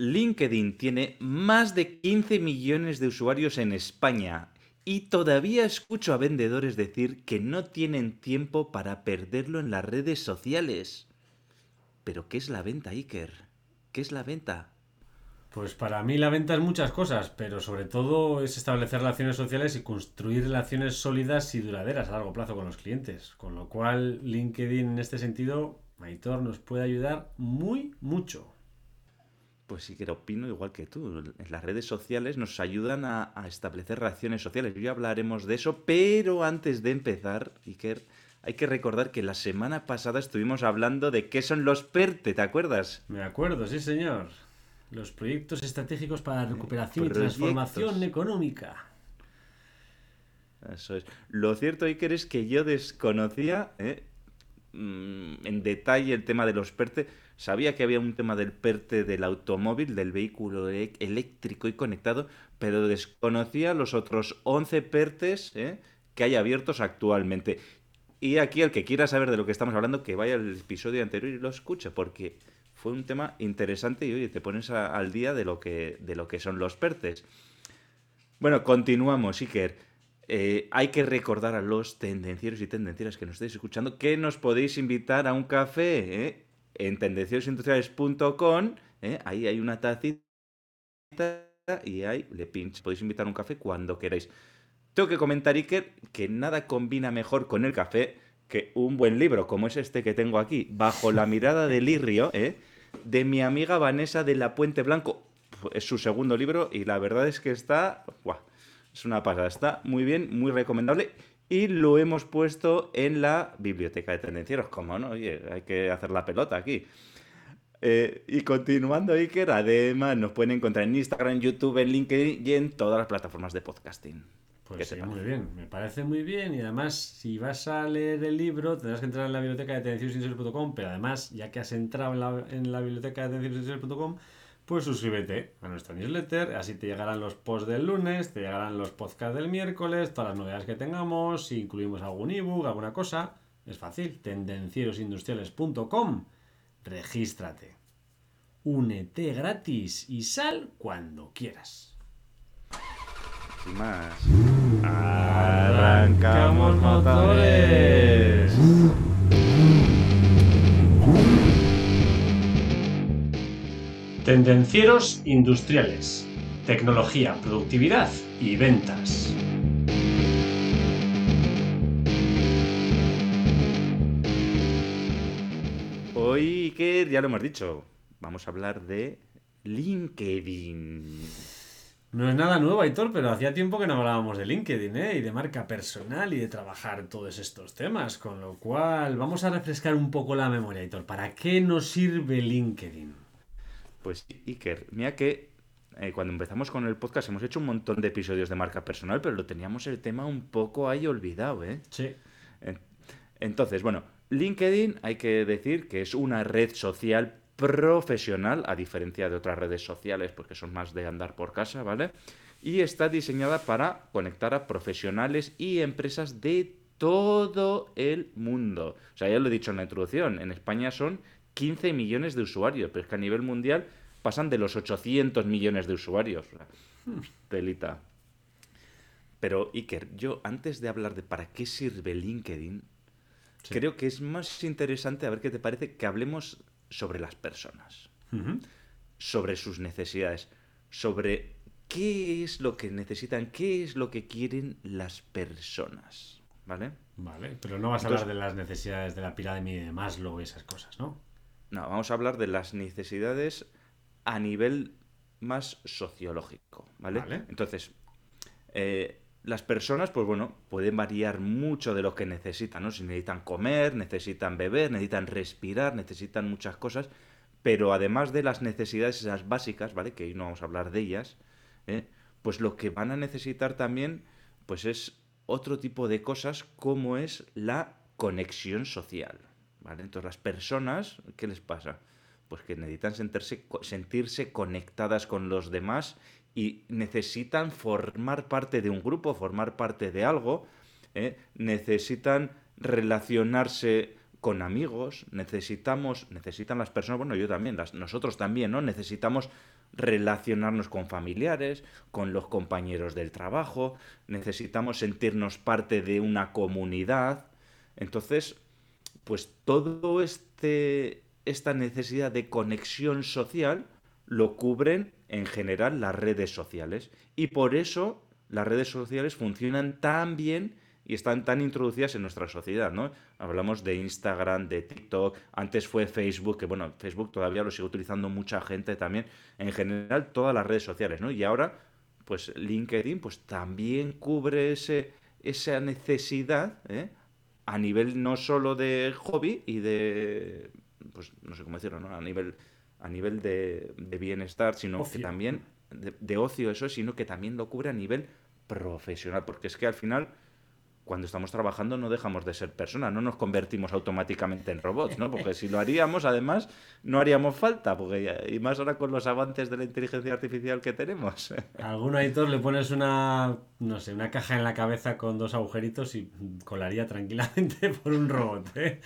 LinkedIn tiene más de 15 millones de usuarios en España y todavía escucho a vendedores decir que no tienen tiempo para perderlo en las redes sociales. Pero ¿qué es la venta, Iker? ¿Qué es la venta? Pues para mí la venta es muchas cosas, pero sobre todo es establecer relaciones sociales y construir relaciones sólidas y duraderas a largo plazo con los clientes. Con lo cual LinkedIn en este sentido, Maitor, nos puede ayudar muy mucho. Pues sí que opino igual que tú. Las redes sociales nos ayudan a, establecer relaciones sociales. Ya hablaremos de eso, pero antes de empezar, Iker, hay que recordar que la semana pasada estuvimos hablando de qué son los PERTE, ¿te acuerdas? Me acuerdo, sí señor. Los proyectos estratégicos para la recuperación y transformación económica. Eso es. Lo cierto, Iker, es que yo desconocía ¿eh? mm, en detalle el tema de los PERTE Sabía que había un tema del PERTE del automóvil, del vehículo eléctrico y conectado, pero desconocía los otros 11 PERTES ¿eh? que hay abiertos actualmente. Y aquí el que quiera saber de lo que estamos hablando, que vaya al episodio anterior y lo escuche, porque fue un tema interesante y oye, te pones al día de lo, que, de lo que son los PERTES. Bueno, continuamos, Iker. Eh, hay que recordar a los tendencieros y tendencieras que nos estáis escuchando que nos podéis invitar a un café. ¿eh? En tendenciosindustriales.com, ¿eh? ahí hay una tacita y ahí le pinch. Podéis invitar un café cuando queráis. Tengo que comentar, Iker, que nada combina mejor con el café que un buen libro, como es este que tengo aquí, Bajo la mirada de Lirrio, ¿eh? de mi amiga Vanessa de la Puente Blanco. Es su segundo libro y la verdad es que está... es una pasada, está muy bien, muy recomendable y lo hemos puesto en la biblioteca de tendencieros. Como no, oye, hay que hacer la pelota aquí. Eh, y continuando, Iker, además nos pueden encontrar en Instagram, YouTube, en LinkedIn y en todas las plataformas de podcasting. Pues sí, muy bien, me parece muy bien. Y además, si vas a leer el libro, tendrás que entrar en la biblioteca de tendenciosindustriales.com, pero además, ya que has entrado en la, en la biblioteca de tendenciosindustriales.com, pues suscríbete a nuestra newsletter, así te llegarán los posts del lunes, te llegarán los podcasts del miércoles, todas las novedades que tengamos, si incluimos algún ebook, alguna cosa, es fácil, tendencierosindustriales.com, regístrate, únete gratis y sal cuando quieras. Sin más, arrancamos motores. Tendencieros industriales, tecnología, productividad y ventas. Hoy, que ya lo hemos dicho, vamos a hablar de LinkedIn. No es nada nuevo, Aitor, pero hacía tiempo que no hablábamos de LinkedIn, ¿eh? Y de marca personal y de trabajar todos estos temas. Con lo cual, vamos a refrescar un poco la memoria, Aitor. ¿Para qué nos sirve LinkedIn? Pues Iker, mira que eh, cuando empezamos con el podcast hemos hecho un montón de episodios de marca personal, pero lo teníamos el tema un poco ahí olvidado, ¿eh? Sí. Entonces, bueno, LinkedIn hay que decir que es una red social profesional, a diferencia de otras redes sociales, porque son más de andar por casa, ¿vale? Y está diseñada para conectar a profesionales y empresas de todo el mundo. O sea, ya lo he dicho en la introducción, en España son 15 millones de usuarios, pero es que a nivel mundial pasan de los 800 millones de usuarios. Pelita. Pero Iker, yo antes de hablar de para qué sirve LinkedIn, creo que es más interesante, a ver qué te parece, que hablemos sobre las personas, sobre sus necesidades, sobre qué es lo que necesitan, qué es lo que quieren las personas. ¿Vale? Vale, pero no vas a hablar de las necesidades de la pirámide de Maslow y esas cosas, ¿no? No, vamos a hablar de las necesidades a nivel más sociológico, ¿vale? Entonces, eh, las personas, pues bueno, pueden variar mucho de lo que necesitan, ¿no? Si necesitan comer, necesitan beber, necesitan respirar, necesitan muchas cosas, pero además de las necesidades esas básicas, ¿vale? Que hoy no vamos a hablar de ellas, ¿eh? pues lo que van a necesitar también, pues es otro tipo de cosas como es la conexión social, entonces las personas, ¿qué les pasa? Pues que necesitan sentirse, sentirse conectadas con los demás y necesitan formar parte de un grupo, formar parte de algo, ¿eh? necesitan relacionarse con amigos, necesitamos, necesitan las personas, bueno, yo también, las, nosotros también, ¿no? Necesitamos relacionarnos con familiares, con los compañeros del trabajo, necesitamos sentirnos parte de una comunidad. Entonces, pues todo este esta necesidad de conexión social lo cubren en general las redes sociales y por eso las redes sociales funcionan tan bien y están tan introducidas en nuestra sociedad, ¿no? Hablamos de Instagram, de TikTok, antes fue Facebook, que bueno, Facebook todavía lo sigue utilizando mucha gente también, en general todas las redes sociales, ¿no? Y ahora, pues LinkedIn, pues también cubre ese, esa necesidad, ¿eh? A nivel no solo de hobby y de, pues no sé cómo decirlo, ¿no? A nivel, a nivel de, bienestar, sino que también, de, de ocio eso, sino que también lo cubre a nivel profesional, porque es que al final cuando estamos trabajando no dejamos de ser personas, no nos convertimos automáticamente en robots, ¿no? Porque si lo haríamos, además, no haríamos falta, porque y más ahora con los avances de la inteligencia artificial que tenemos. A algún editor le pones una, no sé, una caja en la cabeza con dos agujeritos y colaría tranquilamente por un robot, ¿eh?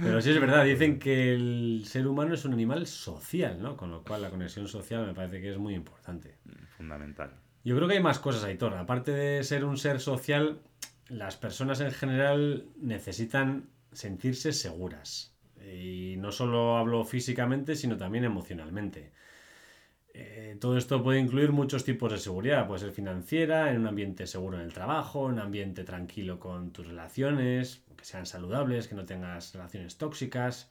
Pero sí es verdad, dicen que el ser humano es un animal social, ¿no? Con lo cual la conexión social me parece que es muy importante. Fundamental. Yo creo que hay más cosas, Aitor. Aparte de ser un ser social, las personas en general necesitan sentirse seguras. Y no solo hablo físicamente, sino también emocionalmente. Eh, todo esto puede incluir muchos tipos de seguridad. Puede ser financiera, en un ambiente seguro en el trabajo, en un ambiente tranquilo con tus relaciones, que sean saludables, que no tengas relaciones tóxicas.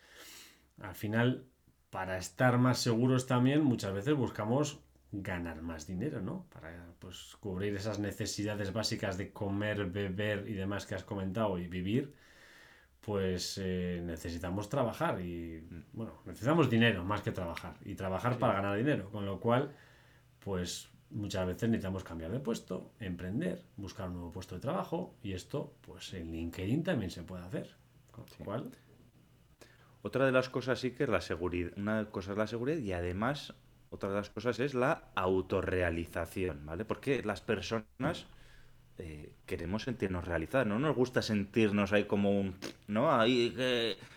Al final, para estar más seguros también, muchas veces buscamos ganar más dinero, ¿no? Para pues, cubrir esas necesidades básicas de comer, beber y demás que has comentado y vivir, pues eh, necesitamos trabajar y, bueno, necesitamos dinero más que trabajar y trabajar para ganar dinero, con lo cual, pues muchas veces necesitamos cambiar de puesto, emprender, buscar un nuevo puesto de trabajo y esto, pues en LinkedIn también se puede hacer. Con lo cual... Otra de las cosas sí que es la seguridad. Una cosa es la seguridad y además otra de las cosas es la autorrealización, ¿vale? Porque las personas eh, queremos sentirnos realizadas, no nos gusta sentirnos ahí como un... ¿No? Ahí,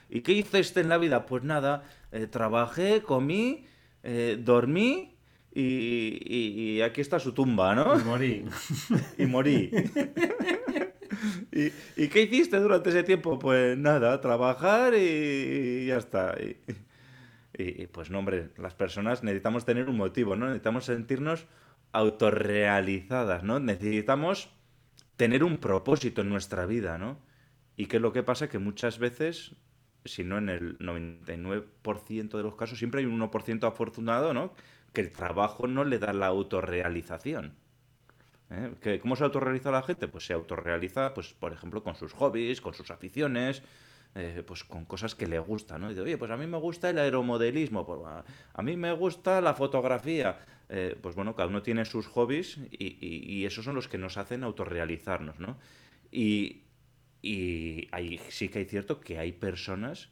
¿Y qué hiciste en la vida? Pues nada, eh, trabajé, comí, eh, dormí y, aquí está su tumba, ¿no? Y morí. y morí. ¿Y, ¿Y, qué hiciste durante ese tiempo? Pues nada, trabajar y, ya está. Y, pues no, hombre, las personas necesitamos tener un motivo, ¿no? Necesitamos sentirnos autorrealizadas, ¿no? Necesitamos tener un propósito en nuestra vida, ¿no? Y qué es lo que pasa que muchas veces, si no en el 99% de los casos, siempre hay un 1% afortunado, ¿no? Que el trabajo no le da la autorrealización. ¿Eh? ¿Cómo se autorrealiza la gente? Pues se autorrealiza, pues, por ejemplo, con sus hobbies, con sus aficiones, eh, pues con cosas que le gustan, ¿no? Y dice, oye, pues a mí me gusta el aeromodelismo, pues, a, mí me gusta la fotografía. Eh, pues bueno, cada uno tiene sus hobbies y, esos son los que nos hacen autorrealizarnos, ¿no? Y, y ahí sí que hay cierto que hay personas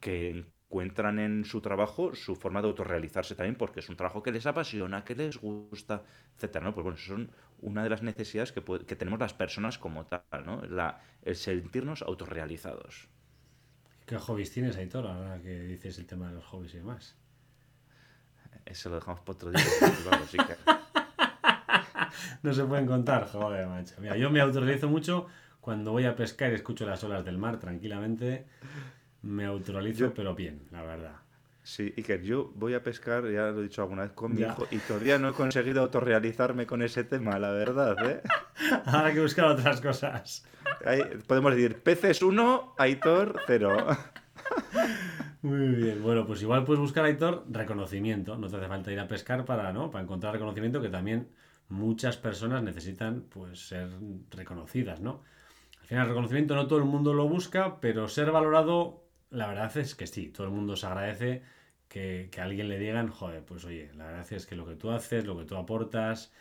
que encuentran en su trabajo su forma de autorrealizarse también porque es un trabajo que les apasiona, que les gusta, etcétera, ¿no? Pues bueno, son una de las necesidades que, que tenemos las personas como tal, ¿no? La, el sentirnos autorrealizados. ¿Qué hobbies tienes, Aitor, ahora que dices el tema de los hobbies y demás? Eso lo dejamos para otro día. no se pueden contar, joder, macho. Mira, yo me autorrealizo mucho cuando voy a pescar y escucho las olas del mar tranquilamente. Me autorrealizo, pero bien, la verdad. Sí, y que yo voy a pescar, ya lo he dicho alguna vez con mi hijo, y todavía no he conseguido autorrealizarme con ese tema, la verdad, ¿eh? Ahora hay que buscar otras cosas. Podemos decir, peces 1, Aitor 0. Muy bien, bueno, pues igual puedes buscar, Aitor, reconocimiento. No te hace falta ir a pescar para, ¿no? para encontrar reconocimiento, que también muchas personas necesitan pues, ser reconocidas, ¿no? Al final, el reconocimiento no todo el mundo lo busca, pero ser valorado la verdad es que sí, todo el mundo se agradece que, a alguien le digan, joder, pues oye, la verdad es que lo que tú haces, lo que tú aportas,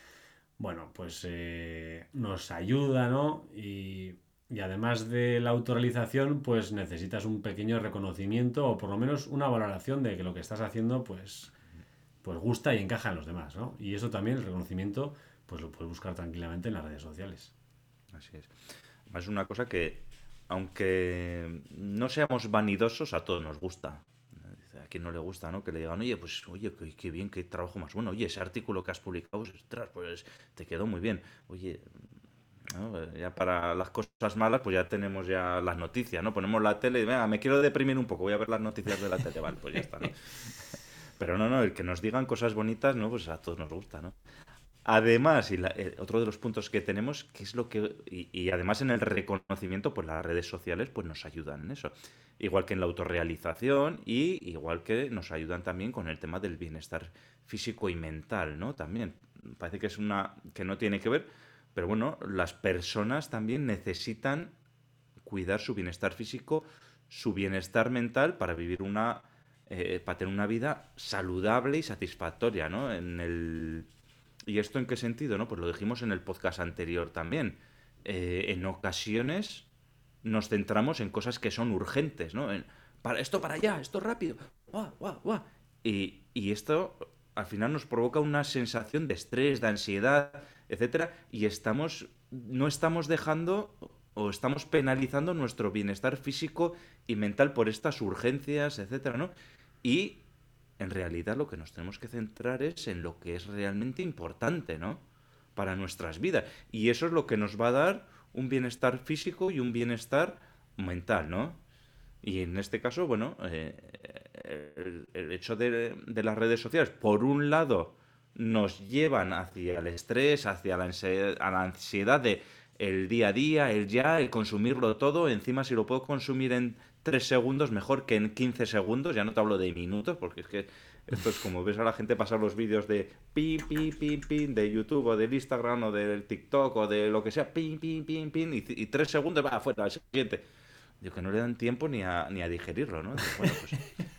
bueno, pues eh, nos ayuda, ¿no? Y, además de la autorrealización, pues necesitas un pequeño reconocimiento o por lo menos una valoración de que lo que estás haciendo, pues, pues gusta y encaja en los demás, ¿no? Y eso también, el reconocimiento, pues lo puedes buscar tranquilamente en las redes sociales. Así es. Es una cosa que aunque no seamos vanidosos, a todos nos gusta. quien no le gusta, ¿no? Que le digan, oye, pues, oye, qué, bien, qué trabajo más bueno. Oye, ese artículo que has publicado, ostras, pues te quedó muy bien. Oye, ya para las cosas malas, pues ya tenemos ya las noticias, ¿no? Ponemos la tele y, venga, me quiero deprimir un poco, voy a ver las noticias de la tele, vale, pues ya está, ¿no? Pero no, no, el que nos digan cosas bonitas, ¿no? Pues a todos nos gusta, ¿no? Además, y eh, otro de los puntos que tenemos, que es lo que. Y, además en el reconocimiento, pues las redes sociales pues nos ayudan en eso. Igual que en la autorrealización, y igual que nos ayudan también con el tema del bienestar físico y mental, ¿no? También. Parece que es una. que no tiene que ver. Pero bueno, las personas también necesitan cuidar su bienestar físico, su bienestar mental para vivir una. Eh, para tener una vida saludable y satisfactoria, ¿no? En el ¿Y esto en qué sentido? No? Pues lo dijimos en el podcast anterior también. Eh, en ocasiones nos centramos en cosas que son urgentes, ¿no? para, esto para allá, esto rápido. Y, y, esto al final nos provoca una sensación de estrés, de ansiedad, etcétera, y estamos, no estamos dejando o estamos penalizando nuestro bienestar físico y mental por estas urgencias, etcétera, ¿no? Y en realidad lo que nos tenemos que centrar es en lo que es realmente importante, ¿no? Para nuestras vidas. Y eso es lo que nos va a dar un bienestar físico y un bienestar mental, ¿no? Y en este caso, bueno, eh, el, hecho de, las redes sociales, por un lado, nos llevan hacia el estrés, hacia la la ansiedad de el día a día, el ya, el consumirlo todo. Encima, si lo puedo consumir en 3 segundos, mejor que en 15 segundos. Ya no te hablo de minutos, porque es que esto es como ves a la gente pasar los vídeos de pin, pin, pin, pin, de YouTube o del Instagram o del TikTok o de lo que sea, pin, pin, pin, pin, y, 3 tres segundos, va afuera, al siguiente. Digo que no le dan tiempo ni a, ni a digerirlo, ¿no? bueno, pues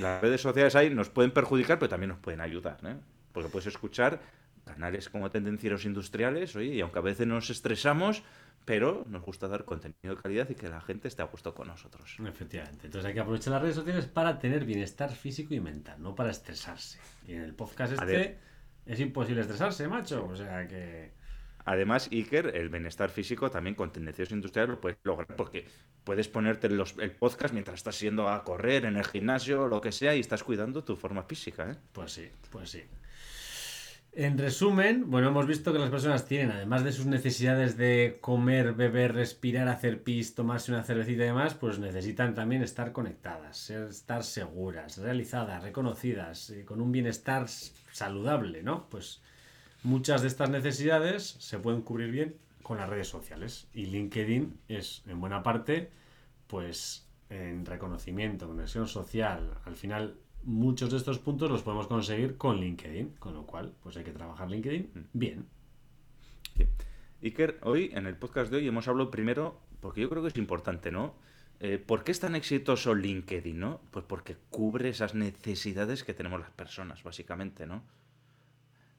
las redes sociales ahí nos pueden perjudicar, pero también nos pueden ayudar, ¿eh? Porque puedes escuchar canales como Tendencieros Industriales, oye, y aunque a veces nos estresamos, pero nos gusta dar contenido de calidad y que la gente esté a gusto con nosotros. Efectivamente. Entonces hay que aprovechar las redes sociales para tener bienestar físico y mental, no para estresarse. Y en el podcast este es imposible estresarse, macho. O sea que... Además, Iker, el bienestar físico también con tendencias industriales lo puedes lograr porque puedes ponerte los, el podcast mientras estás yendo a correr en el gimnasio, lo que sea, y estás cuidando tu forma física. ¿eh? Pues sí, pues sí. En resumen, bueno, hemos visto que las personas tienen, además de sus necesidades de comer, beber, respirar, hacer pis, tomarse una cervecita y demás, pues necesitan también estar conectadas, estar seguras, realizadas, reconocidas, eh, con un bienestar saludable, ¿no? Pues muchas de estas necesidades se pueden cubrir bien con las redes sociales y LinkedIn es en buena parte, pues en reconocimiento, conexión social, al final muchos de estos puntos los podemos conseguir con LinkedIn, con lo cual, pues hay que trabajar LinkedIn mm. bien. Iker, hoy en el podcast de hoy hemos hablado primero, porque yo creo que es importante, ¿no? Eh, ¿Por qué es tan exitoso LinkedIn, no? Pues porque cubre esas necesidades que tenemos las personas, básicamente, ¿no?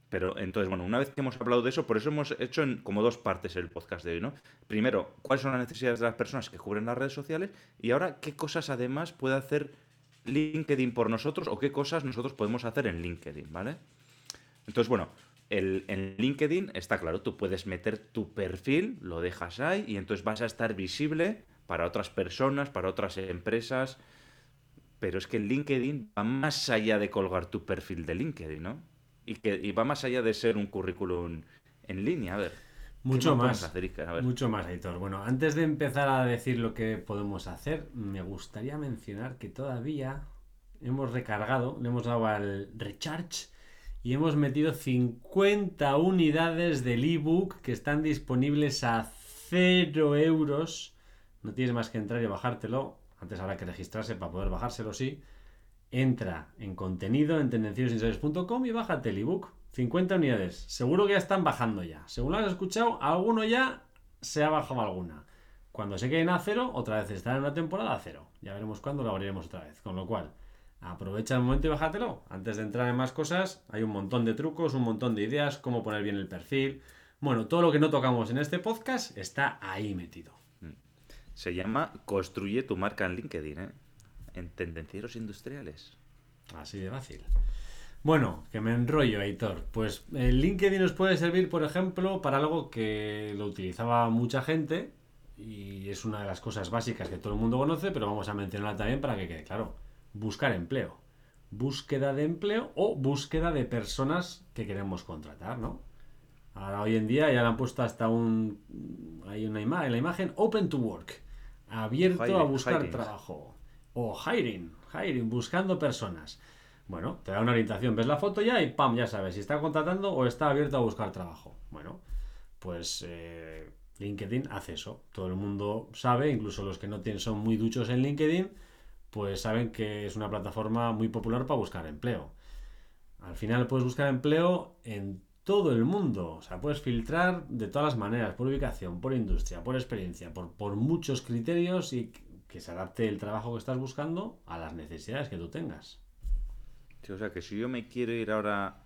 Pero entonces, bueno, una vez que hemos hablado de eso, por eso hemos hecho en como dos partes el podcast de hoy, ¿no? Primero, cuáles son las necesidades de las personas que cubren las redes sociales y ahora qué cosas además puede hacer LinkedIn por nosotros o qué cosas nosotros podemos hacer en LinkedIn, ¿vale? Entonces, bueno, el, en LinkedIn está claro, tú puedes meter tu perfil, lo dejas ahí y entonces vas a estar visible para otras personas, para otras empresas. Pero es que LinkedIn va más allá de colgar tu perfil de LinkedIn, ¿no? Y, que, y va más allá de ser un currículum en línea. A ver. Mucho más. Mucho más, Aitor. Bueno, antes de empezar a decir lo que podemos hacer, me gustaría mencionar que todavía hemos recargado, le hemos dado al recharge y hemos metido 50 unidades del ebook que están disponibles a 0 euros. No tienes más que entrar y bajártelo. Antes habrá que registrarse para poder bajárselo, sí. Entra en contenido en tendenciosinsales.com y bájate el ebook. 50 unidades. Seguro que ya están bajando ya. Según lo has escuchado, alguno ya se ha bajado alguna. Cuando se queden a cero, otra vez estará en una temporada a cero. Ya veremos cuándo lo abriremos otra vez. Con lo cual, aprovecha el momento y bájatelo. Antes de entrar en más cosas, hay un montón de trucos, un montón de ideas, cómo poner bien el perfil. Bueno, todo lo que no tocamos en este podcast está ahí metido. Mm. Se llama Construye tu marca en LinkedIn, ¿eh? En tendencieros industriales. Así de fácil. Bueno, que me enrollo, Aitor. Pues el LinkedIn nos puede servir, por ejemplo, para algo que lo utilizaba mucha gente y es una de las cosas básicas que todo el mundo conoce, pero vamos a mencionarla también para que quede claro. buscar empleo. Búsqueda de empleo o búsqueda de personas que queremos contratar, ¿no? Ahora hoy en día ya le han puesto hasta un hay una imagen, la imagen open to work, abierto a buscar trabajo o hiring, hiring, buscando personas. Bueno, te da una orientación, ves la foto ya y pam, ya sabes si está contratando o está abierto a buscar trabajo. Bueno, pues eh, LinkedIn hace eso. Todo el mundo sabe, incluso los que no tienen, son muy duchos en LinkedIn, pues saben que es una plataforma muy popular para buscar empleo. Al final puedes buscar empleo en todo el mundo. O sea, puedes filtrar de todas las maneras, por ubicación, por industria, por experiencia, por, por muchos criterios y que se adapte el trabajo que estás buscando a las necesidades que tú tengas. o sea, que si yo me quiero ir ahora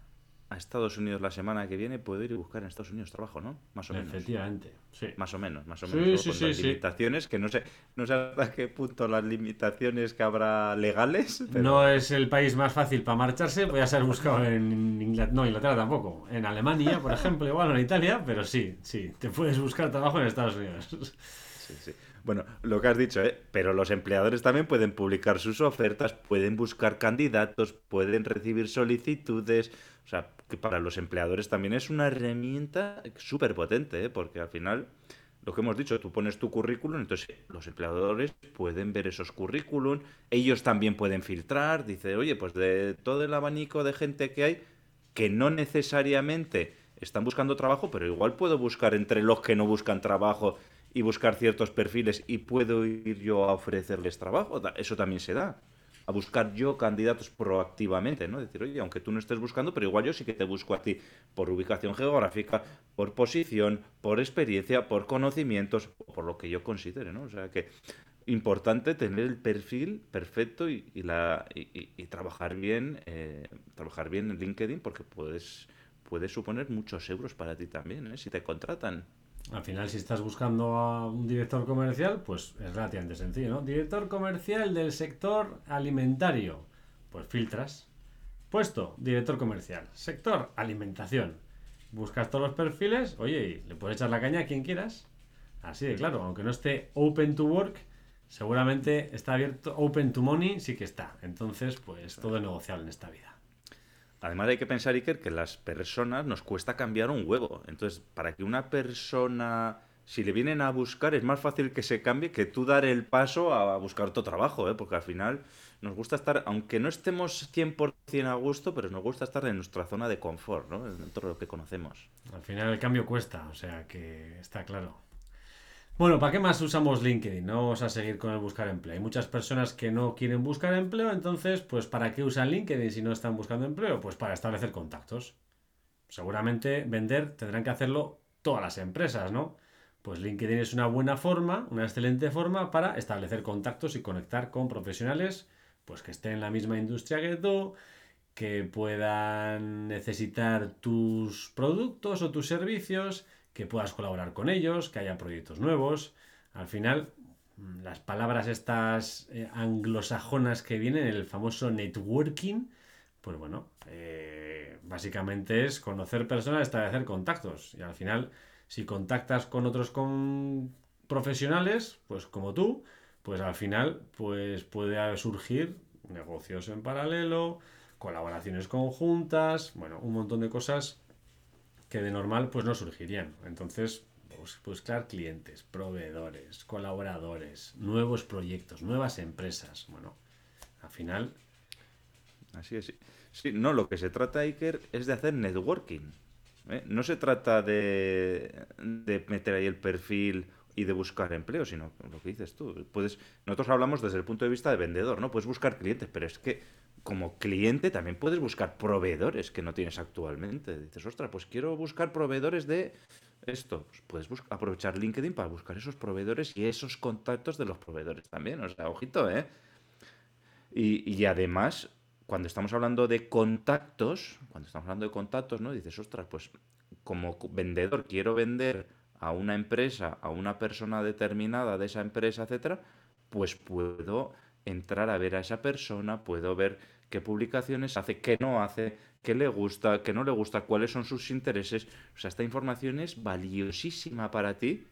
a Estados Unidos la semana que viene, puedo ir y buscar en Estados Unidos trabajo, ¿no? Más o menos. Efectivamente, sí. Más o menos, más o menos. Sí, sí, sí, limitaciones, que no sé, no sé hasta qué punto las limitaciones que habrá legales. No es el país más fácil para marcharse, voy a ser buscado en Inglaterra, no, Inglaterra tampoco. En Alemania, por ejemplo, igual, en Italia, pero sí, sí, te puedes buscar trabajo en Estados Unidos. Sí, sí. Bueno, lo que has dicho, ¿eh? Pero los empleadores también pueden publicar sus ofertas, pueden buscar candidatos, pueden recibir solicitudes. O sea, que para los empleadores también es una herramienta súper potente, ¿eh? porque al final, lo que hemos dicho, tú pones tu currículum, entonces los empleadores pueden ver esos currículum, ellos también pueden filtrar, dice, oye, pues de todo el abanico de gente que hay, que no necesariamente están buscando trabajo, pero igual puedo buscar entre los que no buscan trabajo y buscar ciertos perfiles y puedo ir yo a ofrecerles trabajo. Eso también se da. A buscar yo candidatos proactivamente, ¿no? Decir, oye, aunque tú no estés buscando, pero igual yo sí que te busco a ti por ubicación geográfica, por posición, por experiencia, por conocimientos, por lo que yo considere, ¿no? O sea que importante tener el perfil perfecto y, la, y, trabajar bien eh, trabajar bien en LinkedIn porque puedes puede suponer muchos euros para ti también, ¿eh? si te contratan. Al final, si estás buscando a un director comercial, pues es relativamente sencillo, ¿no? Director comercial del sector alimentario. Pues filtras. Puesto, director comercial. Sector, alimentación. Buscas todos los perfiles, oye, y le puedes echar la caña a quien quieras. Así de claro, aunque no esté open to work, seguramente está abierto, open to money sí que está. Entonces, pues todo es negociable en esta vida. Además hay que pensar, Iker, que las personas nos cuesta cambiar un huevo. Entonces, para que una persona, si le vienen a buscar, es más fácil que se cambie que tú dar el paso a buscar otro trabajo, ¿eh? porque al final nos gusta estar, aunque no estemos 100% a gusto, pero nos gusta estar en nuestra zona de confort, ¿no? dentro de lo que conocemos. Al final el cambio cuesta, o sea que está claro. Bueno, ¿para qué más usamos LinkedIn? No vamos a seguir con el buscar empleo. Hay muchas personas que no quieren buscar empleo, entonces, pues ¿para qué usan LinkedIn si no están buscando empleo? Pues para establecer contactos. Seguramente vender tendrán que hacerlo todas las empresas, ¿no? Pues LinkedIn es una buena forma, una excelente forma para establecer contactos y conectar con profesionales, pues que estén en la misma industria que tú, que puedan necesitar tus productos o tus servicios que puedas colaborar con ellos, que haya proyectos nuevos. Al final, mm, las palabras estas eh, anglosajonas que vienen, el famoso networking, pues bueno, eh, básicamente es conocer personas, establecer contactos. Y al final, si contactas con otros con profesionales, pues como tú, pues al final pues puede surgir negocios en paralelo, colaboraciones conjuntas, bueno, un montón de cosas que de normal pues no surgirían. Entonces, pues, pues claro, clientes, proveedores, colaboradores, nuevos proyectos, nuevas empresas. Bueno, al final... Así es. Sí, no, lo que se trata, Iker, es de hacer networking. ¿eh? No se trata de, de meter ahí el perfil y de buscar empleo, sino lo que dices tú. Puedes, nosotros hablamos desde el punto de vista de vendedor, ¿no? Puedes buscar clientes, pero es que como cliente también puedes buscar proveedores que no tienes actualmente. Dices, ostras, pues quiero buscar proveedores de esto. Pues puedes aprovechar LinkedIn para buscar esos proveedores y esos contactos de los proveedores también. O sea, ojito, ¿eh? Y, y además, cuando estamos hablando de contactos, cuando estamos hablando de contactos, ¿no? Dices, ostras, pues como vendedor quiero vender a una empresa, a una persona determinada de esa empresa, etcétera, pues puedo entrar a ver a esa persona, puedo ver qué publicaciones hace, qué no hace, qué le gusta, qué no le gusta, cuáles son sus intereses. O sea, esta información es valiosísima para ti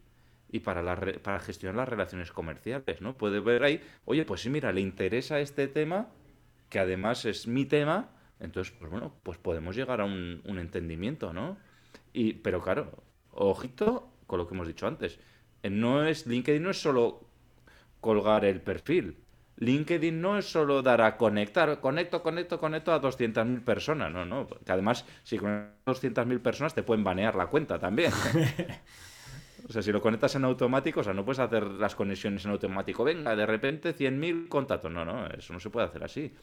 y para, la para gestionar las relaciones comerciales, ¿no? Puede ver ahí, oye, pues sí, mira, le interesa este tema, que además es mi tema, entonces, pues bueno, pues podemos llegar a un, un entendimiento, ¿no? Y, pero claro, ojito con lo que hemos dicho antes. No es, LinkedIn no es solo colgar el perfil. LinkedIn no es solo dar a conectar, conecto, conecto, conecto a 200.000 personas, no, no. Que además, si conectas a 200.000 personas te pueden banear la cuenta también. o sea, si lo conectas en automático, o sea, no puedes hacer las conexiones en automático. Venga, de repente 100.000 contactos. No, no, eso no se puede hacer así.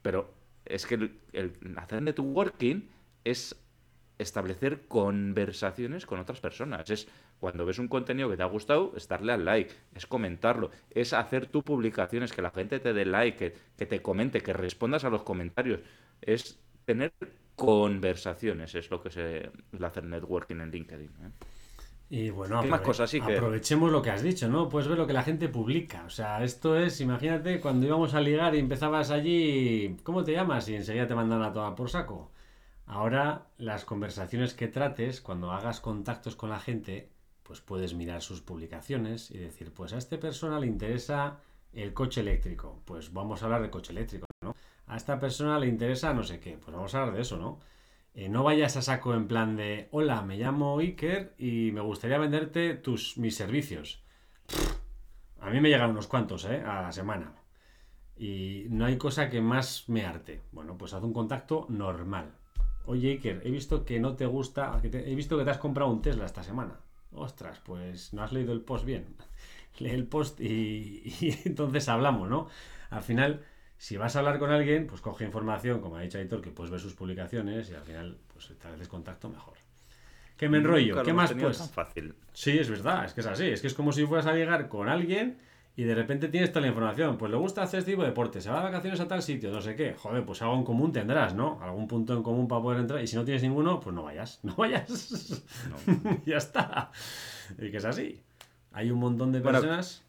Pero es que el, el hacer networking es establecer conversaciones con otras personas. Es cuando ves un contenido que te ha gustado, es darle al like, es comentarlo, es hacer tu publicaciones, que la gente te dé like, que, que te comente, que respondas a los comentarios. Es tener conversaciones, es lo que se el hacer networking en LinkedIn. ¿eh? Y bueno, ¿Qué más cosas? Sí, que- aprovechemos lo que has dicho, ¿no? Puedes ver lo que la gente publica. O sea, esto es, imagínate, cuando íbamos a ligar y empezabas allí, ¿cómo te llamas? Y enseguida te mandan a tomar por saco. Ahora, las conversaciones que trates, cuando hagas contactos con la gente, pues puedes mirar sus publicaciones y decir, pues a esta persona le interesa el coche eléctrico, pues vamos a hablar de coche eléctrico, ¿no? A esta persona le interesa no sé qué, pues vamos a hablar de eso, ¿no? Eh, no vayas a saco en plan de, hola, me llamo Iker y me gustaría venderte tus, mis servicios. A mí me llegan unos cuantos, ¿eh? A la semana. Y no hay cosa que más me arte. Bueno, pues haz un contacto normal. Oye, Iker, he visto que no te gusta, que te- he visto que te has comprado un Tesla esta semana. Ostras, pues no has leído el post bien. Lee el post y, y entonces hablamos, ¿no? Al final, si vas a hablar con alguien, pues coge información, como ha dicho Aitor, que puedes ver sus publicaciones y al final, pues estableces contacto mejor. Que me enrollo, Nunca ¿qué más pues? tan fácil. Sí, es verdad, es que es así. Es que es como si fueras a llegar con alguien y de repente tienes toda la información. Pues le gusta hacer este tipo de deporte, se va de vacaciones a tal sitio, no sé qué. Joder, pues algo en común tendrás, ¿no? Algún punto en común para poder entrar. Y si no tienes ninguno, pues no vayas. No vayas. No. ya está. Y que es así. Hay un montón de personas.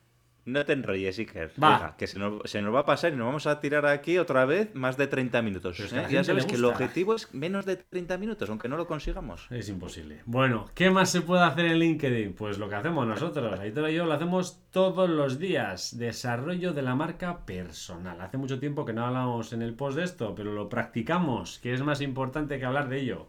No te enrolles, Iker. Va. Venga, que se nos, se nos va a pasar y nos vamos a tirar aquí otra vez más de 30 minutos. ¿eh? Ya sabes que el objetivo es menos de 30 minutos, aunque no lo consigamos. Es imposible. Bueno, ¿qué más se puede hacer en LinkedIn? Pues lo que hacemos nosotros. Aitor y yo lo hacemos todos los días. Desarrollo de la marca personal. Hace mucho tiempo que no hablamos en el post de esto, pero lo practicamos, que es más importante que hablar de ello.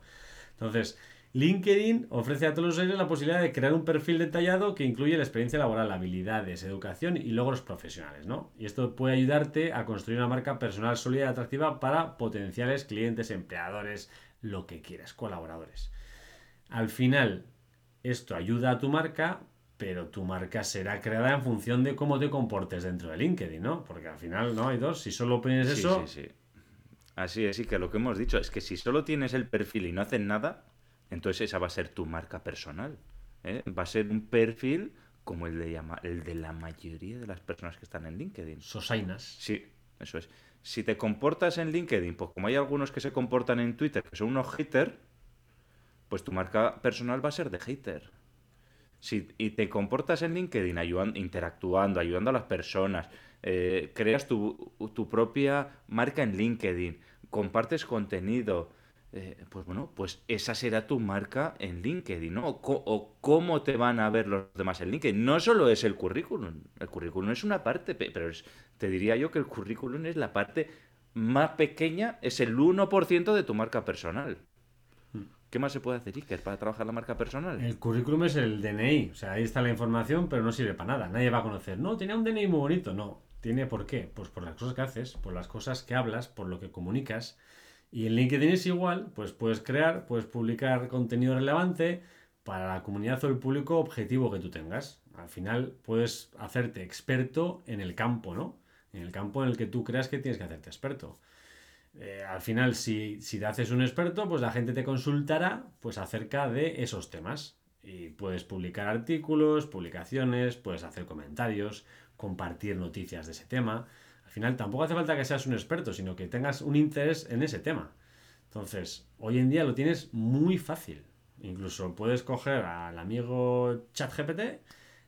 Entonces, LinkedIn ofrece a todos los usuarios la posibilidad de crear un perfil detallado que incluye la experiencia laboral, habilidades, educación y logros profesionales, ¿no? Y esto puede ayudarte a construir una marca personal sólida y atractiva para potenciales clientes, empleadores, lo que quieras, colaboradores. Al final, esto ayuda a tu marca, pero tu marca será creada en función de cómo te comportes dentro de LinkedIn, ¿no? Porque al final, ¿no? Hay dos, si solo pones Sí, eso, sí, sí. Así es, y que lo que hemos dicho es que si solo tienes el perfil y no haces nada, entonces esa va a ser tu marca personal. ¿eh? Va a ser un perfil como el de, llama- el de la mayoría de las personas que están en LinkedIn. sosainas. Sí, eso es. Si te comportas en LinkedIn, pues como hay algunos que se comportan en Twitter, que son unos haters, pues tu marca personal va a ser de hater. Si y te comportas en LinkedIn ayudan- interactuando, ayudando a las personas, eh, creas tu, tu propia marca en LinkedIn, compartes contenido, eh, pues bueno, pues esa será tu marca en LinkedIn, ¿no? O, cómo te van a ver los demás en LinkedIn. No solo es el currículum, el currículum es una parte, pe- pero es- te diría yo que el currículum es la parte más pequeña, es el 1% de tu marca personal. ¿Qué más se puede hacer, Iker, para trabajar la marca personal? El currículum es el DNI, o sea, ahí está la información, pero no sirve para nada. Nadie va a conocer. No, tenía un DNI muy bonito. No, tiene por qué. Pues por las cosas que haces, por las cosas que hablas, por lo que comunicas. Y en LinkedIn es igual, pues puedes crear, puedes publicar contenido relevante para la comunidad o el público objetivo que tú tengas. Al final puedes hacerte experto en el campo, ¿no? En el campo en el que tú creas que tienes que hacerte experto. Eh, al final, si, si te haces un experto, pues la gente te consultará pues, acerca de esos temas. Y puedes publicar artículos, publicaciones, puedes hacer comentarios, compartir noticias de ese tema. Al final, tampoco hace falta que seas un experto, sino que tengas un interés en ese tema. Entonces, hoy en día lo tienes muy fácil. Incluso puedes coger al amigo ChatGPT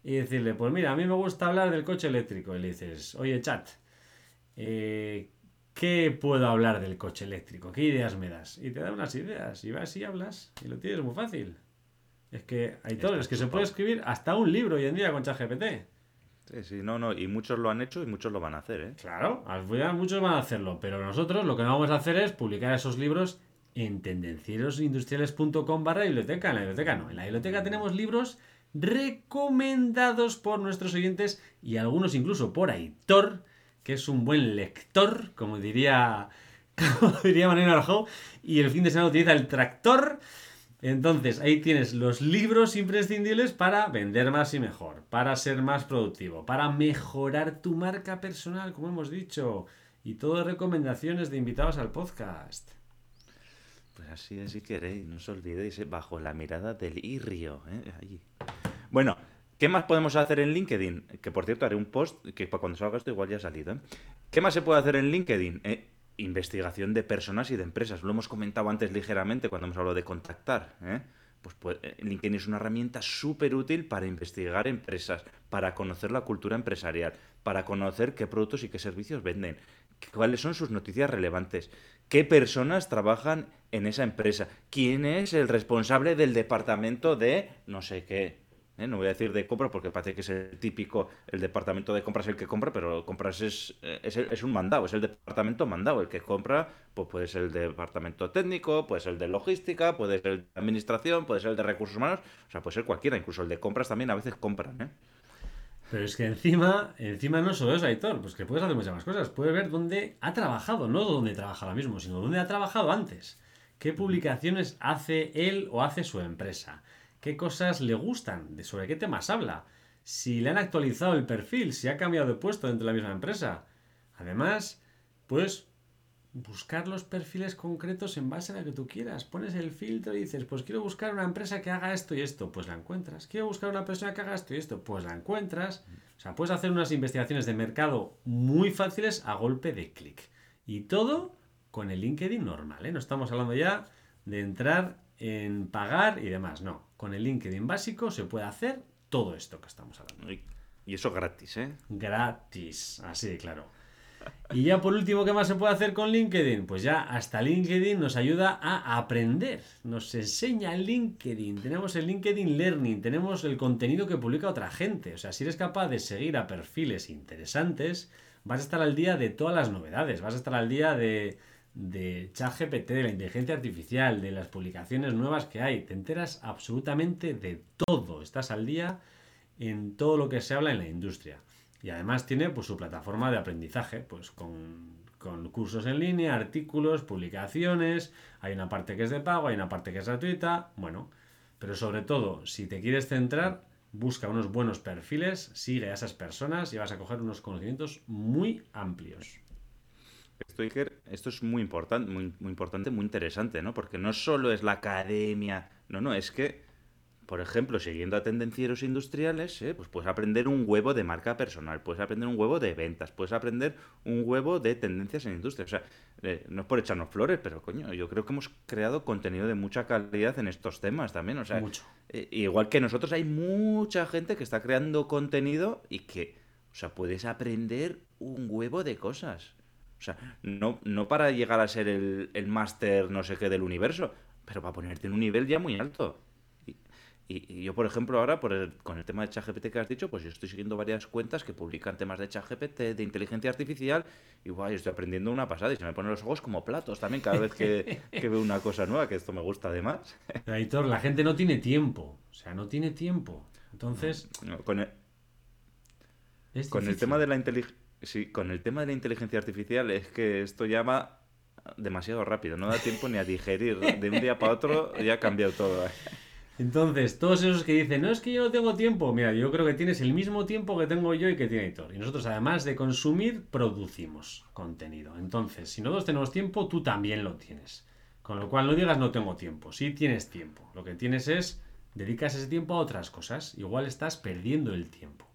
y decirle, pues mira, a mí me gusta hablar del coche eléctrico. Y le dices, oye, chat, eh, ¿qué puedo hablar del coche eléctrico? ¿Qué ideas me das? Y te da unas ideas y vas y hablas y lo tienes muy fácil. Es que hay todo, es que se puede escribir hasta un libro hoy en día con ChatGPT. Sí, sí, no, no, y muchos lo han hecho y muchos lo van a hacer, ¿eh? Claro, muchos van a hacerlo, pero nosotros lo que no vamos a hacer es publicar esos libros en tendencierosindustriales.com barra biblioteca. En la biblioteca no, en la biblioteca tenemos libros recomendados por nuestros oyentes y algunos incluso por Aitor, que es un buen lector, como diría, como diría Manuel y el fin de semana utiliza el tractor. Entonces, ahí tienes los libros imprescindibles para vender más y mejor, para ser más productivo, para mejorar tu marca personal, como hemos dicho, y todo recomendaciones de invitados al podcast. Pues así es, si queréis, no os olvidéis, ¿eh? bajo la mirada del Irrio. ¿eh? Bueno, ¿qué más podemos hacer en LinkedIn? Que por cierto, haré un post que cuando salga esto igual ya ha salido. ¿eh? ¿Qué más se puede hacer en LinkedIn? Eh, investigación de personas y de empresas. Lo hemos comentado antes ligeramente cuando hemos hablado de contactar. ¿eh? Pues, pues LinkedIn es una herramienta súper útil para investigar empresas, para conocer la cultura empresarial, para conocer qué productos y qué servicios venden, cuáles son sus noticias relevantes, qué personas trabajan en esa empresa, quién es el responsable del departamento de no sé qué. ¿Eh? No voy a decir de compra porque parece que es el típico, el departamento de compras el que compra, pero compras es, eh, es, un mandado, es el departamento mandado. El que compra, pues puede ser el departamento técnico, puede ser el de logística, puede ser el de administración, puede ser el de recursos humanos, o sea, puede ser cualquiera, incluso el de compras también a veces compran. ¿eh? Pero es que encima, encima no solo eso, Aitor, pues que puedes hacer muchas más cosas. Puedes ver dónde ha trabajado, no dónde trabaja ahora mismo, sino dónde ha trabajado antes. ¿Qué publicaciones hace él o hace su empresa? Qué cosas le gustan, de sobre qué temas habla, si le han actualizado el perfil, si ha cambiado de puesto dentro de la misma empresa. Además, pues buscar los perfiles concretos en base a lo que tú quieras. Pones el filtro y dices, pues quiero buscar una empresa que haga esto y esto, pues la encuentras. Quiero buscar una persona que haga esto y esto, pues la encuentras. O sea, puedes hacer unas investigaciones de mercado muy fáciles a golpe de clic. Y todo con el LinkedIn normal, ¿eh? No estamos hablando ya de entrar en pagar y demás, no con el LinkedIn básico se puede hacer todo esto que estamos hablando. Y eso gratis, ¿eh? Gratis, así de claro. Y ya por último, ¿qué más se puede hacer con LinkedIn? Pues ya hasta LinkedIn nos ayuda a aprender, nos enseña LinkedIn, tenemos el LinkedIn Learning, tenemos el contenido que publica otra gente. O sea, si eres capaz de seguir a perfiles interesantes, vas a estar al día de todas las novedades, vas a estar al día de, de ChatGPT, de la inteligencia artificial, de las publicaciones nuevas que hay. Te enteras absolutamente de todo. Estás al día en todo lo que se habla en la industria. Y además tiene pues, su plataforma de aprendizaje, pues con, con cursos en línea, artículos, publicaciones. Hay una parte que es de pago, hay una parte que es gratuita. Bueno, pero sobre todo, si te quieres centrar, busca unos buenos perfiles, sigue a esas personas y vas a coger unos conocimientos muy amplios. Esto, es muy importante, muy, muy importante, muy interesante, ¿no? Porque no solo es la academia, no, no, es que, por ejemplo, siguiendo a tendencieros industriales, ¿eh? pues puedes aprender un huevo de marca personal, puedes aprender un huevo de ventas, puedes aprender un huevo de tendencias en industria. O sea, eh, no es por echarnos flores, pero coño, yo creo que hemos creado contenido de mucha calidad en estos temas también. O sea, eh, igual que nosotros, hay mucha gente que está creando contenido y que, o sea, puedes aprender un huevo de cosas. O sea, no, no para llegar a ser el, el máster no sé qué del universo, pero para ponerte en un nivel ya muy alto. Y, yo, por ejemplo, ahora, por con el tema de ChatGPT que has dicho, pues yo estoy siguiendo varias cuentas que publican temas de ChatGPT, de inteligencia artificial, y guay, estoy aprendiendo una pasada y se me ponen los ojos como platos también cada vez que, veo una cosa nueva, que esto me gusta además. Aitor, la gente no tiene tiempo, o sea, no tiene tiempo. Entonces... con el, con el tema de la inteligencia Sí, con el tema de la inteligencia artificial es que esto ya va demasiado rápido, no da tiempo ni a digerir. De un día para otro ya ha cambiado todo. Entonces, todos esos que dicen, no es que yo no tengo tiempo, mira, yo creo que tienes el mismo tiempo que tengo yo y que tiene Hitor. Y nosotros, además de consumir, producimos contenido. Entonces, si nosotros tenemos tiempo, tú también lo tienes. Con lo cual, no digas no tengo tiempo, sí tienes tiempo. Lo que tienes es, dedicas ese tiempo a otras cosas. Igual estás perdiendo el tiempo.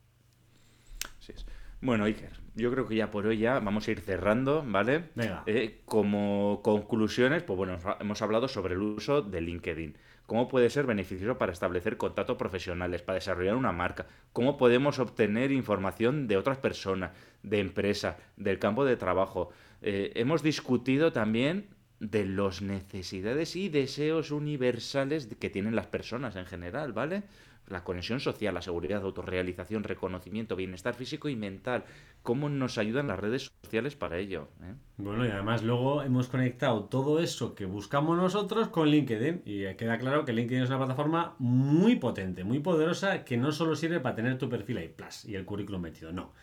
Sí. Bueno, Iker, yo creo que ya por hoy ya vamos a ir cerrando, ¿vale? Venga. Eh, como conclusiones, pues bueno, hemos hablado sobre el uso de LinkedIn. ¿Cómo puede ser beneficioso para establecer contactos profesionales, para desarrollar una marca? ¿Cómo podemos obtener información de otras personas, de empresas, del campo de trabajo? Eh, hemos discutido también de las necesidades y deseos universales que tienen las personas en general, ¿vale? La conexión social, la seguridad, autorrealización, reconocimiento, bienestar físico y mental. ¿Cómo nos ayudan las redes sociales para ello? eh? Bueno, y además luego hemos conectado todo eso que buscamos nosotros con LinkedIn. Y queda claro que LinkedIn es una plataforma muy potente, muy poderosa, que no solo sirve para tener tu perfil ahí, plus, y el currículum metido, no.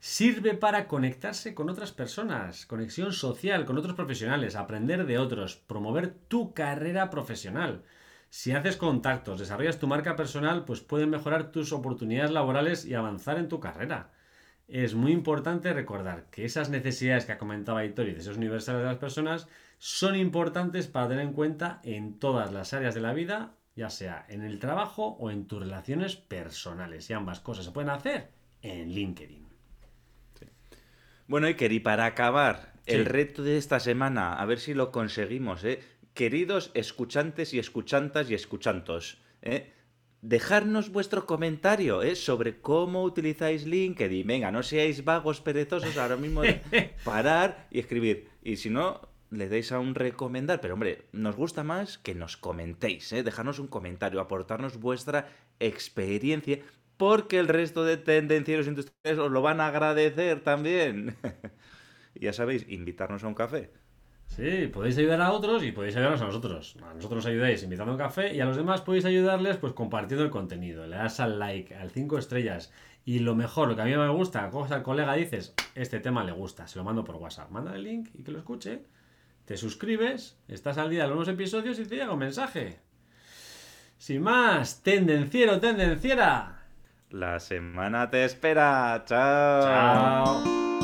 Sirve para conectarse con otras personas, conexión social con otros profesionales, aprender de otros, promover tu carrera profesional. Si haces contactos, desarrollas tu marca personal, pues pueden mejorar tus oportunidades laborales y avanzar en tu carrera. Es muy importante recordar que esas necesidades que ha comentado Aitor y deseos universales de las personas son importantes para tener en cuenta en todas las áreas de la vida, ya sea en el trabajo o en tus relaciones personales. Y ambas cosas se pueden hacer en LinkedIn. Bueno, Iker, y para acabar, Sí. el reto de esta semana, a ver si lo conseguimos, ¿eh? Queridos escuchantes y escuchantas y escuchantos, ¿eh? Dejarnos vuestro comentario ¿eh? sobre cómo utilizáis LinkedIn. Venga, no seáis vagos perezosos ahora mismo. de parar y escribir. Y si no, le deis a un recomendar. Pero hombre, nos gusta más que nos comentéis. ¿eh? Dejarnos un comentario, aportarnos vuestra experiencia. Porque el resto de tendencieros industriales os lo van a agradecer también. y ya sabéis, invitarnos a un café. Sí, podéis ayudar a otros y podéis ayudarnos a nosotros. A nosotros nos ayudáis invitando a un café y a los demás podéis ayudarles pues compartiendo el contenido. Le das al like, al 5 estrellas. Y lo mejor, lo que a mí me gusta, coges al colega y dices, este tema le gusta, se lo mando por WhatsApp. Manda el link y que lo escuche. Te suscribes, estás al día de los nuevos episodios y te llega un mensaje. Sin más, tendenciero, tendenciera. La semana te espera. Chao. Chao.